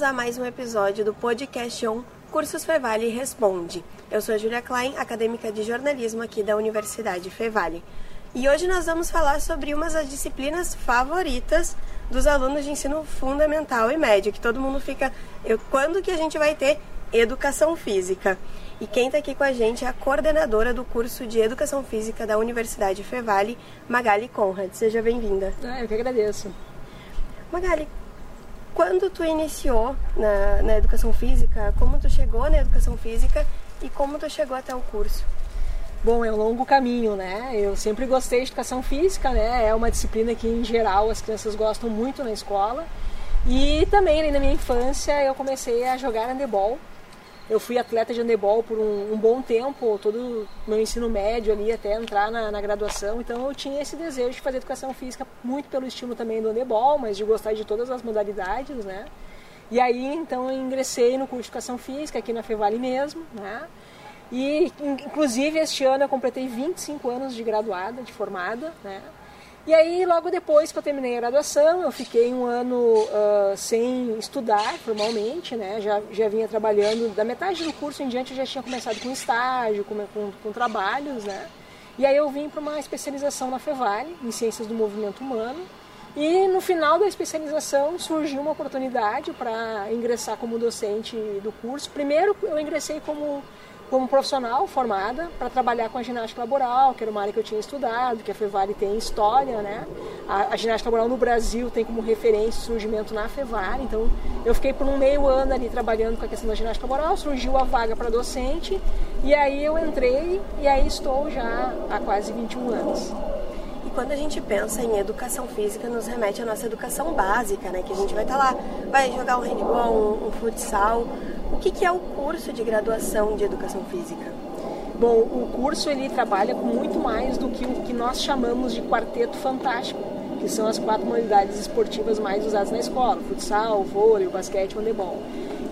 bem-vindos a mais um episódio do podcast On Cursos Fevale Responde. Eu sou a Julia Klein, acadêmica de jornalismo aqui da Universidade Fevale. E hoje nós vamos falar sobre uma das disciplinas favoritas dos alunos de ensino fundamental e médio, que todo mundo fica, eu, quando que a gente vai ter educação física? E quem está aqui com a gente é a coordenadora do curso de Educação Física da Universidade Fevale, Magali Conrad. Seja bem-vinda. Ah, eu que agradeço. Magali, quando tu iniciou na, na educação física, como tu chegou na educação física e como tu chegou até o curso? Bom, é um longo caminho, né? Eu sempre gostei de educação física, né? É uma disciplina que, em geral, as crianças gostam muito na escola. E também, na minha infância, eu comecei a jogar handebol eu fui atleta de handebol por um, um bom tempo, todo meu ensino médio ali até entrar na, na, graduação. Então eu tinha esse desejo de fazer educação física muito pelo estímulo também do handebol, mas de gostar de todas as modalidades, né? E aí então eu ingressei no curso de educação física aqui na Fevale mesmo, né? E inclusive este ano eu completei 25 anos de graduada, de formada, né? E aí, logo depois que eu terminei a graduação, eu fiquei um ano uh, sem estudar formalmente, né? Já, já vinha trabalhando, da metade do curso em diante eu já tinha começado com estágio, com, com, com trabalhos, né? E aí eu vim para uma especialização na Fevale, em Ciências do Movimento Humano. E no final da especialização surgiu uma oportunidade para ingressar como docente do curso. Primeiro eu ingressei como como profissional formada para trabalhar com a ginástica laboral, que era uma área que eu tinha estudado, que a Fevale tem história, né? A, a ginástica laboral no Brasil tem como referência o surgimento na Fevale, então eu fiquei por um meio ano ali trabalhando com a questão da ginástica laboral, surgiu a vaga para docente e aí eu entrei e aí estou já há quase 21 anos. Quando a gente pensa em educação física, nos remete à nossa educação básica, né? Que a gente vai estar tá lá, vai jogar um handball, um, um futsal, o que, que é o curso de graduação de Educação Física? Bom, o curso ele trabalha com muito mais do que o que nós chamamos de quarteto fantástico, que são as quatro modalidades esportivas mais usadas na escola: futsal, vôlei, basquete, handebol.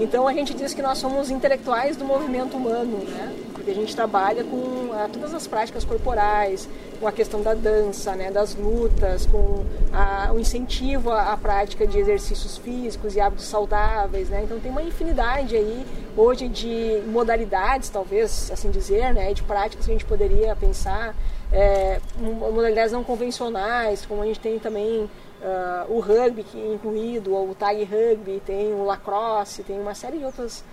Então a gente diz que nós somos intelectuais do movimento humano, né? Porque a gente trabalha com a, ah, todas as práticas corporais, com a questão da dança, né, das lutas, com a, o incentivo à, à, prática de exercícios físicos e hábitos saudáveis, né? Então tem uma infinidade aí hoje de modalidades, talvez assim dizer, né, de práticas que a gente poderia pensar, é, modalidades não convencionais, como a gente tem também Uh, o rugby que é incluído, o tag rugby, tem o lacrosse, tem uma série de outras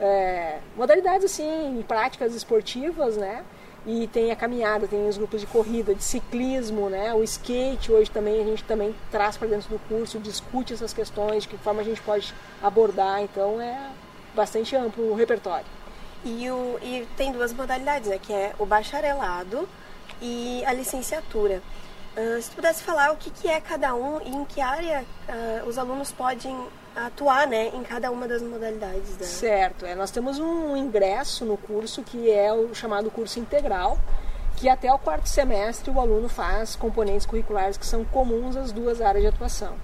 é, modalidades assim, práticas esportivas, né? e tem a caminhada, tem os grupos de corrida, de ciclismo, né? O skate hoje também a gente também traz para dentro do curso, discute essas questões, de que forma a gente pode abordar, então é bastante amplo o repertório. E, o, e tem duas modalidades, né? Que é o bacharelado e a licenciatura. Uh, se tu pudesse falar o que, que é cada um e em que área uh, os alunos podem atuar né, em cada uma das modalidades. Né? Certo, é, nós temos um ingresso no curso que é o chamado curso integral, que até o quarto semestre o aluno faz componentes curriculares que são comuns às duas áreas de atuação.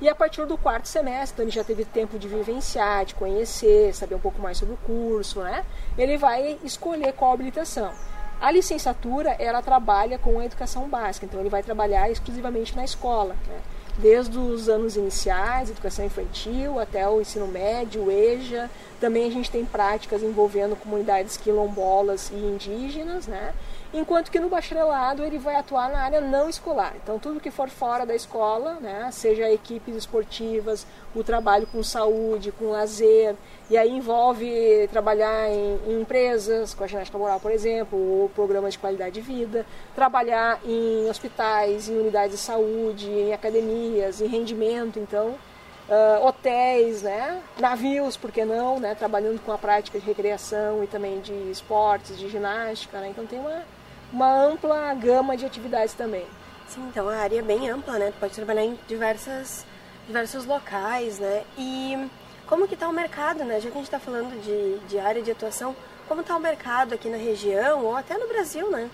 E a partir do quarto semestre, então ele já teve tempo de vivenciar, de conhecer, saber um pouco mais sobre o curso, né? Ele vai escolher qual habilitação. A licenciatura, ela trabalha com a educação básica, então ele vai trabalhar exclusivamente na escola, né? desde os anos iniciais, educação infantil, até o ensino médio, EJA. Também a gente tem práticas envolvendo comunidades quilombolas e indígenas, né? Enquanto que no bacharelado ele vai atuar na área não escolar. Então tudo que for fora da escola, né, seja equipes esportivas, o trabalho com saúde, com lazer, e aí envolve trabalhar em, em empresas, com a ginástica laboral, por exemplo, ou programas de qualidade de vida, trabalhar em hospitais, em unidades de saúde, em academias, em rendimento, então Uh, hotéis, né? navios, por que não, né? trabalhando com a prática de recreação e também de esportes, de ginástica. Né? Então tem uma, uma ampla gama de atividades também. Sim, então a área é bem ampla, né? Tu pode trabalhar em diversas, diversos locais, né? E como que está o mercado, né? Já que a gente está falando de, de área de atuação, como está o mercado aqui na região ou até no Brasil, né?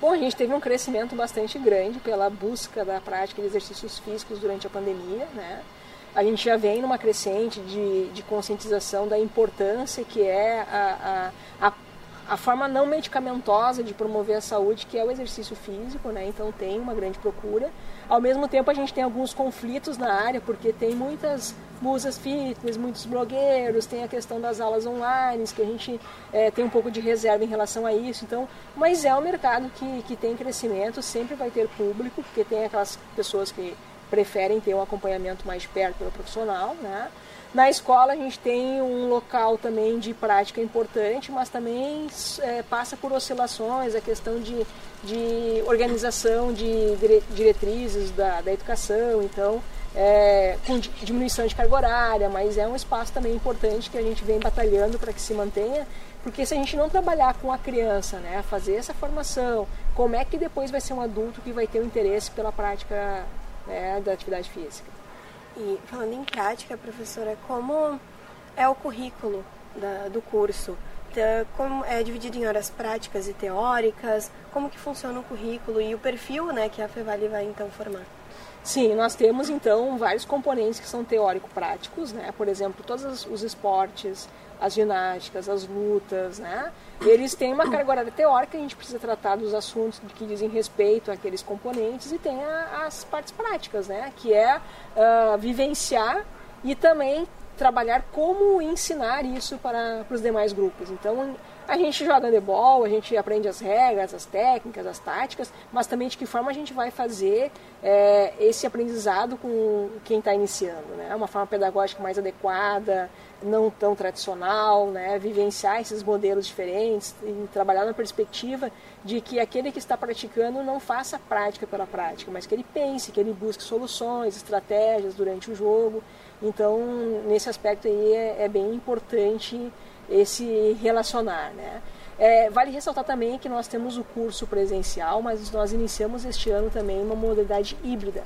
Bom, a gente teve um crescimento bastante grande pela busca da prática de exercícios físicos durante a pandemia, né? A gente já vem numa crescente de, de conscientização da importância que é a, a, a a forma não medicamentosa de promover a saúde, que é o exercício físico, né? Então tem uma grande procura. Ao mesmo tempo a gente tem alguns conflitos na área, porque tem muitas musas fitness, muitos blogueiros, tem a questão das aulas online, que a gente é, tem um pouco de reserva em relação a isso. Então, mas é um mercado que, que tem crescimento, sempre vai ter público, porque tem aquelas pessoas que preferem ter um acompanhamento mais perto pelo profissional, né? Na escola a gente tem um local também de prática importante, mas também é, passa por oscilações, a questão de, de organização de diretrizes da, da educação, então é, com diminuição de carga horária, mas é um espaço também importante que a gente vem batalhando para que se mantenha, porque se a gente não trabalhar com a criança, né, fazer essa formação, como é que depois vai ser um adulto que vai ter o um interesse pela prática né, da atividade física? E falando em prática, professora, como é o currículo da, do curso? Então, como é dividido em horas práticas e teóricas? Como que funciona o currículo e o perfil né, que a Fevale vai então formar? Sim, nós temos então vários componentes que são teórico-práticos, né? Por exemplo, todos os esportes, as ginásticas, as lutas, né? Eles têm uma carga horária teórica, a gente precisa tratar dos assuntos que dizem respeito àqueles componentes e tem a, as partes práticas, né? Que é uh, vivenciar e também trabalhar como ensinar isso para, para os demais grupos. Então, a gente joga handebol, a gente aprende as regras, as técnicas, as táticas, mas também de que forma a gente vai fazer é, esse aprendizado com quem está iniciando, né? Uma forma pedagógica mais adequada, não tão tradicional, né? Vivenciar esses modelos diferentes e trabalhar na perspectiva de que aquele que está praticando não faça prática pela prática, mas que ele pense, que ele busque soluções, estratégias durante o jogo. Então, nesse aspecto aí é, é bem importante esse relacionar, né? É, vale ressaltar também que nós temos o curso presencial, mas nós iniciamos este ano também uma modalidade híbrida,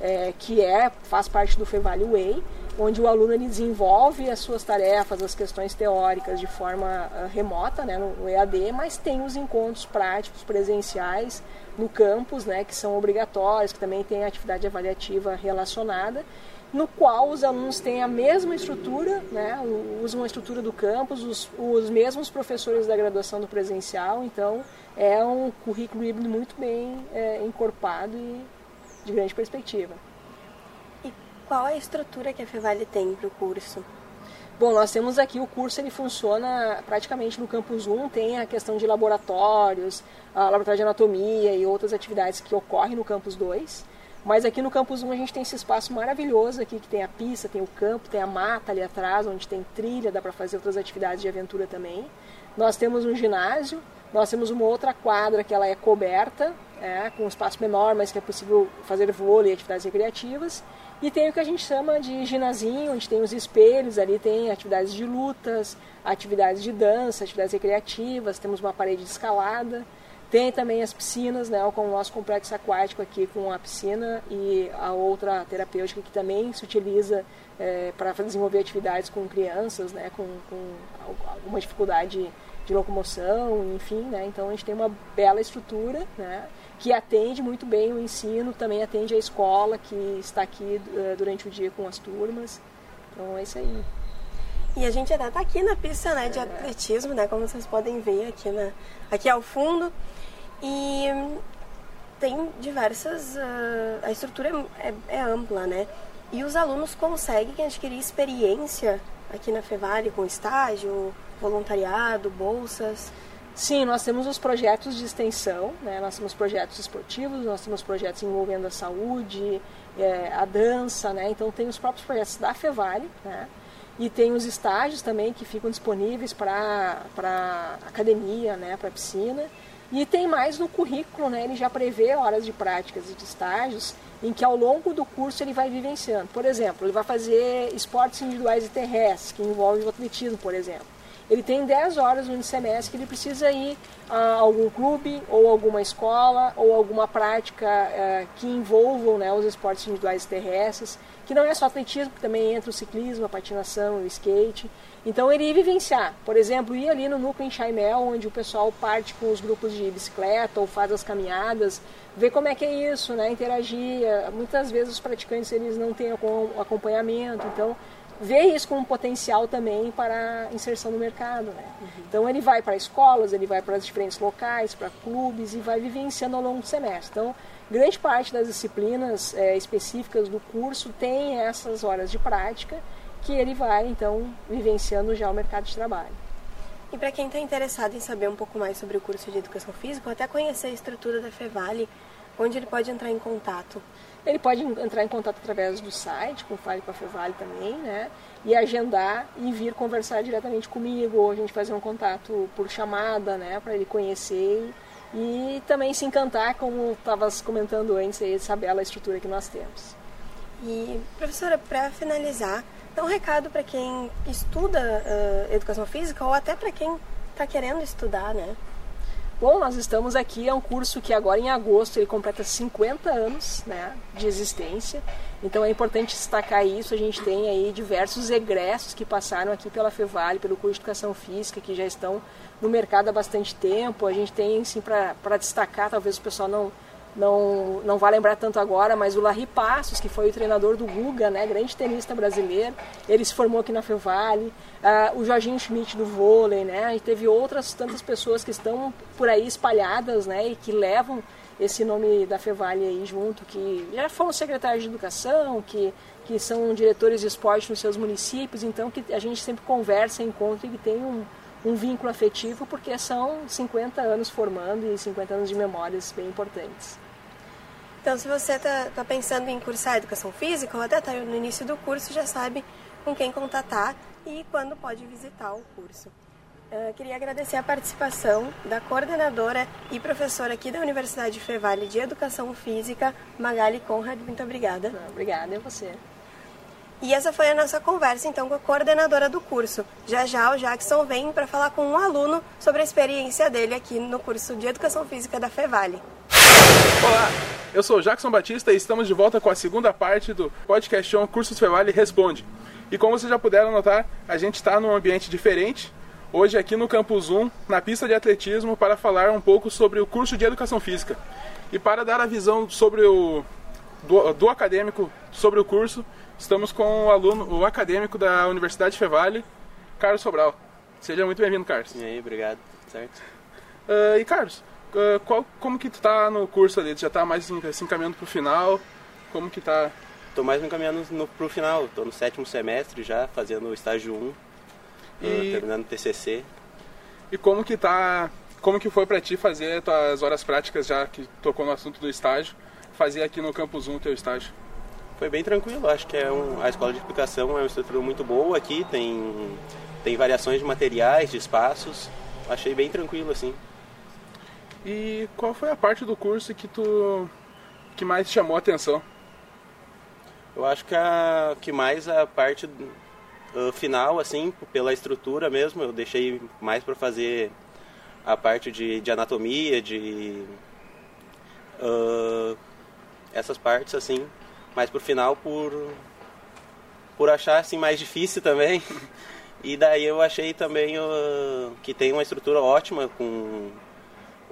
é, que é faz parte do Fevale Way, onde o aluno ele desenvolve as suas tarefas, as questões teóricas de forma uh, remota, né, no, no, EAD, mas tem os encontros práticos presenciais no campus, né, que são obrigatórios, que também tem atividade avaliativa relacionada no qual os alunos têm a mesma estrutura, né, usam a estrutura do campus, os, os mesmos professores da graduação do presencial, então é um currículo híbrido muito bem é, encorpado e de grande perspectiva. Qual é a estrutura que a Fevale tem para o curso? Bom, nós temos aqui o curso, ele funciona praticamente no campus 1, tem a questão de laboratórios, laboratório de anatomia e outras atividades que ocorrem no campus 2. Mas aqui no Campus 1 a gente tem esse espaço maravilhoso aqui, que tem a pista, tem o campo, tem a mata ali atrás, onde tem trilha, dá para fazer outras atividades de aventura também. Nós temos um ginásio, nós temos uma outra quadra que ela é coberta, é, com um espaço menor, mas que é possível fazer vôlei e atividades recreativas. E tem o que a gente chama de ginazinho, onde tem os espelhos, ali tem atividades de lutas, atividades de dança, atividades recreativas, temos uma parede de escalada. Tem também as piscinas, né, com o nosso complexo aquático aqui com a piscina e a outra terapêutica que também se utiliza é, para desenvolver atividades com crianças, né, com, com alguma dificuldade de locomoção, enfim, né, então a gente tem uma bela estrutura, né, que atende muito bem o ensino, também atende a escola que está aqui uh, durante o dia com as turmas, então é isso aí. E a gente até está aqui na pista né, de é. atletismo, né, como vocês podem ver aqui, na, aqui ao fundo. E tem diversas. Uh, a estrutura é, é, ampla, né? E os alunos conseguem adquirir experiência aqui na Fevale com estágio, voluntariado, bolsas. Sim, nós temos os projetos de extensão, né? nós temos projetos esportivos, nós temos projetos envolvendo a saúde, é, a dança, né? então tem os próprios projetos da Fevale, né? e tem os estágios também que ficam disponíveis para academia, né? para piscina. E tem mais no currículo, né? Ele já prevê horas de práticas e de estágios em que ao longo do curso ele vai vivenciando. Por exemplo, ele vai fazer esportes individuais e terrestres, que envolvem o atletismo, por exemplo. Ele tem 10 horas no semestre que ele precisa ir a algum clube, ou alguma escola, ou alguma prática uh, que envolvam né, os esportes individuais terrestres, que não é só atletismo, que também entra o ciclismo, a patinação, o skate. Então ele ia vivenciar, por exemplo, ir ali no núcleo em Chaimel, onde o pessoal parte com os grupos de bicicleta ou faz as caminhadas, ver como é que é isso, né? interagir. Muitas vezes os praticantes eles não têm acompanhamento, então vê isso como um potencial também para inserção no mercado. Né? Uhum. Então ele vai para escolas, ele vai para os diferentes locais, para clubes e vai vivenciando ao longo do semestre. Então, grande parte das disciplinas é, específicas do curso tem essas horas de prática que ele vai então vivenciando já o mercado de trabalho. E para quem está interessado em saber um pouco mais sobre o curso de Educação Física, ou até conhecer a estrutura da Fevale, onde ele pode entrar em contato? Ele pode entrar em contato através do site, com o Fale com a Fevale também, né? E agendar e vir conversar diretamente comigo, ou a gente fazer um contato por chamada, né? Para ele conhecer e também se encantar, como estavas comentando antes, aí, saber a estrutura que nós temos. E, professora, para finalizar, dá um recado para quem estuda uh, educação física ou até para quem está querendo estudar, né? Bom, nós estamos aqui, é um curso que agora em agosto ele completa 50 anos né, de existência, então é importante destacar isso, a gente tem aí diversos egressos que passaram aqui pela Fevale, pelo curso de Educação Física, que já estão no mercado há bastante tempo, a gente tem, sim, para destacar, talvez o pessoal não, não, não vai lembrar tanto agora, mas o Larry Passos, que foi o treinador do Guga, né, grande tenista brasileiro, ele se formou aqui na Fevale, uh, o Jorginho Schmidt do vôlei, né, e teve outras tantas pessoas que estão por aí espalhadas, né, e que levam esse nome da Fevale aí junto, que já foram secretários de educação, que, que são diretores de esporte nos seus municípios, então que a gente sempre conversa, encontra e tem um, um vínculo afetivo, porque são 50 anos formando e 50 anos de memórias bem importantes. Então, se você está tá pensando em cursar Educação Física ou até está no início do curso, já sabe com quem contatar e quando pode visitar o curso. Uh, queria agradecer a participação da coordenadora e professora aqui da Universidade Fevale de Educação Física, Magali Conrad. Muito obrigada. obrigada a você. E essa foi a nossa conversa então com a coordenadora do curso. Já já o Jackson vem para falar com um aluno sobre a experiência dele aqui no curso de Educação Física da Fevale. Olá, eu sou o Jackson Batista e estamos de volta com a segunda parte do podcast on Cursos Fevale Responde. E como vocês já puderam notar, a gente está num ambiente diferente, hoje aqui no Campus 1, na pista de atletismo, para falar um pouco sobre o curso de Educação Física. E para dar a visão sobre o do, do acadêmico sobre o curso, Estamos com o aluno, o acadêmico da Universidade Fevale, Carlos Sobral. Seja muito bem-vindo, Carlos. E aí, obrigado. Certo. Uh, e Carlos, qual, como que tu tá no curso ali? Tu já tá mais assim, caminhando pro final? Como que tá? Tô mais encaminhando no, pro final. Tô no sétimo semestre já, fazendo o estágio 1, e... uh, terminando o TCC. E como que tá... Como que foi para ti fazer tuas horas práticas, já que tocou no assunto do estágio, fazer aqui no Campus 1 teu estágio? Foi bem tranquilo, acho que é um, a escola de aplicação é uma estrutura muito boa aqui, tem, tem variações de materiais, de espaços, achei bem tranquilo assim. E qual foi a parte do curso que tu que mais chamou a atenção? Eu acho que a que mais a parte uh, final assim, pela estrutura mesmo, eu deixei mais para fazer a parte de, de anatomia, de uh, essas partes assim, mas pro final por por achar assim mais difícil também. E daí eu achei também uh, que tem uma estrutura ótima com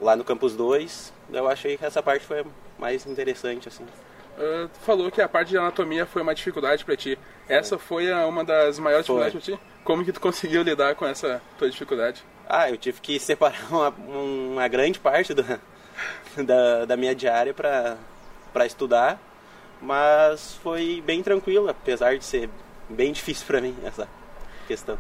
lá no campus 2. Eu achei que essa parte foi mais interessante assim. Uh, tu falou que a parte de anatomia foi uma dificuldade para ti. Essa foi uma das maiores foi. dificuldades para ti? Como que tu conseguiu lidar com essa tua dificuldade? Ah, eu tive que separar uma, uma grande parte da, da, da minha diária para estudar mas foi bem tranquilo, apesar de ser bem difícil para mim essa questão.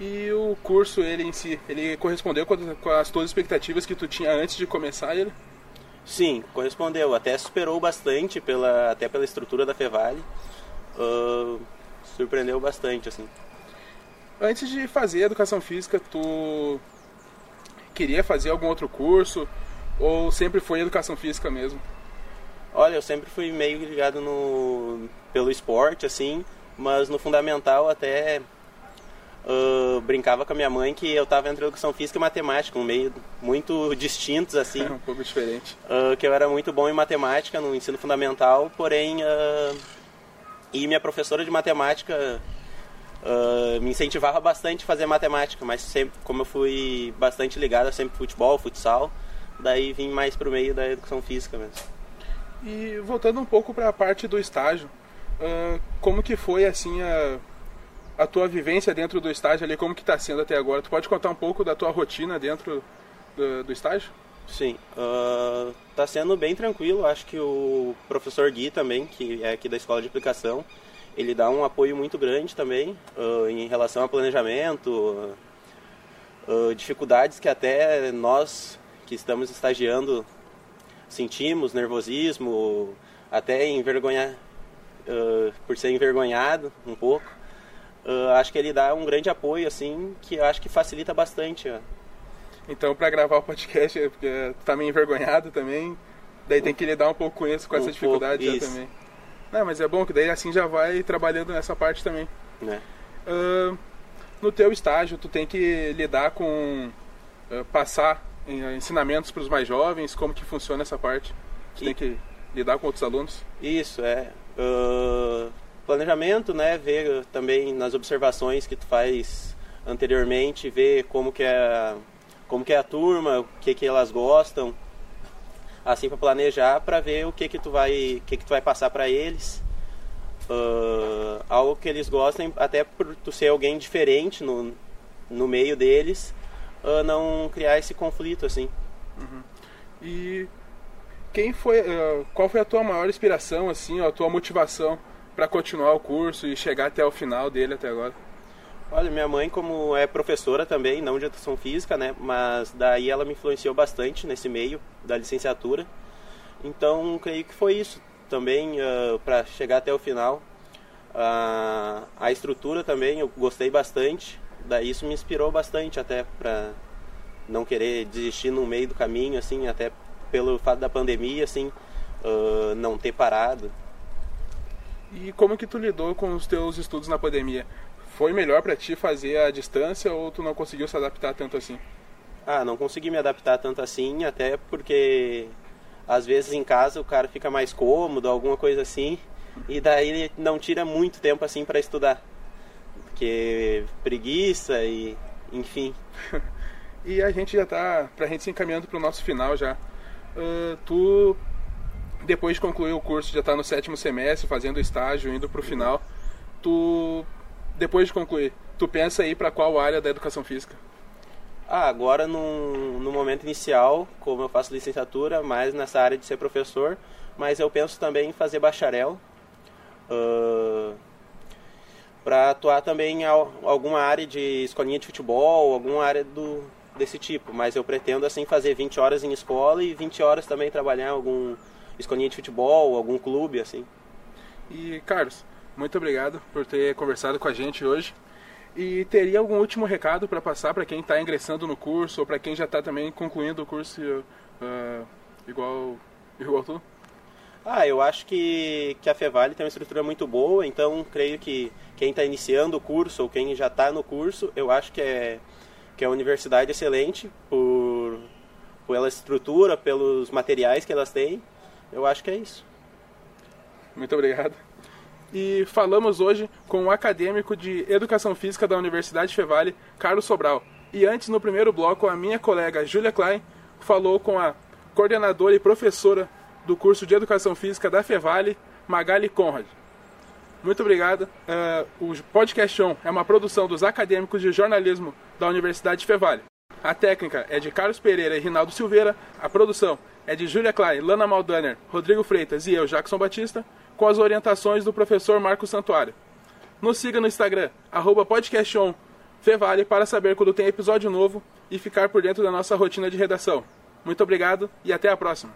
E o curso, ele em si, ele correspondeu com as tuas expectativas que tu tinha antes de começar ele? Sim, correspondeu. Até superou bastante, pela, até pela estrutura da Fevale. Uh, surpreendeu bastante, assim. Antes de fazer educação física, tu queria fazer algum outro curso? Ou sempre foi educação física mesmo? Olha, eu sempre fui meio ligado no pelo esporte, assim, mas no fundamental até uh, brincava com a minha mãe que eu estava entre educação física e matemática, um meio muito distintos, assim. Um pouco diferente. Uh, que eu era muito bom em matemática no ensino fundamental, porém... Uh, e minha professora de matemática me incentivava bastante a fazer matemática, mas sempre, como eu fui bastante ligado a sempre futebol, futsal, daí vim mais pro meio da educação física mesmo. E voltando um pouco para a parte do estágio, como que foi assim a, a tua vivência dentro do estágio ali, como que está sendo até agora? Tu pode contar um pouco da tua rotina dentro do, do estágio? Sim, está uh, sendo bem tranquilo. Acho que o professor Gui também, que é aqui da Escola de Aplicação, ele dá um apoio muito grande também uh, em relação ao planejamento, uh, dificuldades que até nós que estamos estagiando sentimos, nervosismo, até envergonhar, por ser envergonhado um pouco. Acho que ele dá um grande apoio, assim, que acho que facilita bastante então, para gravar o podcast, é porque tá meio envergonhado também, daí tem que lidar um pouco com isso, com um essa dificuldade já também. Não, mas é bom que daí assim já vai trabalhando nessa parte também. É. Uh, no teu estágio, tu tem que lidar com uh, passar ensinamentos para os mais jovens, como que funciona essa parte? Tu e... tem que lidar com outros alunos? Isso, é. Uh, planejamento, né? Ver também nas observações que tu faz anteriormente, ver como que é como que é a turma, o que que elas gostam, assim para planejar, para ver o que que tu vai, o que que tu vai passar para eles, uh, algo que eles gostem, até por tu ser alguém diferente no, no meio deles, uh, não criar esse conflito assim. Uhum. E quem foi, uh, qual foi a tua maior inspiração assim, a tua motivação para continuar o curso e chegar até o final dele até agora? Olha, minha mãe, como é professora também, não de educação física, né? Mas daí ela me influenciou bastante nesse meio da licenciatura. Então, creio que foi isso também uh, ah, para chegar até o final. Uh, a estrutura também eu gostei bastante. Daí isso me inspirou bastante até para não querer desistir no meio do caminho, assim, até pelo fato da pandemia, assim, uh, não ter parado. E como que tu lidou com os teus estudos na pandemia? foi melhor para ti fazer a distância ou tu não conseguiu se adaptar tanto assim? Ah, não consegui me adaptar tanto assim, até porque às vezes em casa o cara fica mais cômodo, alguma coisa assim, e daí não tira muito tempo assim para estudar. Porque preguiça e enfim. e a gente já tá, pra gente se encaminhando pro nosso final já. Uh, tu depois de concluir o curso, já está no sétimo semestre, fazendo estágio, indo para o final, tu depois de concluir, tu pensa ir para qual área da educação física? Ah, agora no, no momento inicial, como eu faço licenciatura, mais nessa área de ser professor, mas eu penso também em fazer bacharel. Uh, para atuar também em alguma área de escolinha de futebol, alguma área do, desse tipo. Mas eu pretendo assim fazer 20 horas em escola e 20 horas também trabalhar em algum escolinha de futebol, algum clube assim. E Carlos, muito obrigado por ter conversado com a gente hoje. E teria algum último recado para passar para quem está ingressando no curso ou para quem já está também concluindo o curso uh, igual, igual tu? Ah, eu acho que, que a Fevale tem uma estrutura muito boa, então creio que quem está iniciando o curso ou quem já está no curso, eu acho que é, que é uma universidade excelente por, pela estrutura, pelos materiais que elas têm. Eu acho que é isso. Muito obrigado e falamos hoje com o acadêmico de Educação Física da Universidade Fevale, Carlos Sobral. E antes, no primeiro bloco, a minha colega Julia Klein falou com a coordenadora e professora do curso de Educação Física da Fevale, Magali Conrad. Muito obrigado. Uh, o Podcast On é uma produção dos acadêmicos de jornalismo da Universidade Fevale. A técnica é de Carlos Pereira e Rinaldo Silveira. A produção é de Julia Klein, Lana Maldaner, Rodrigo Freitas e eu, Jackson Batista com as orientações do professor Marco Santuário. Nos siga no Instagram, arroba para saber quando tem episódio novo e ficar por dentro da nossa rotina de redação. Muito obrigado e até a próxima!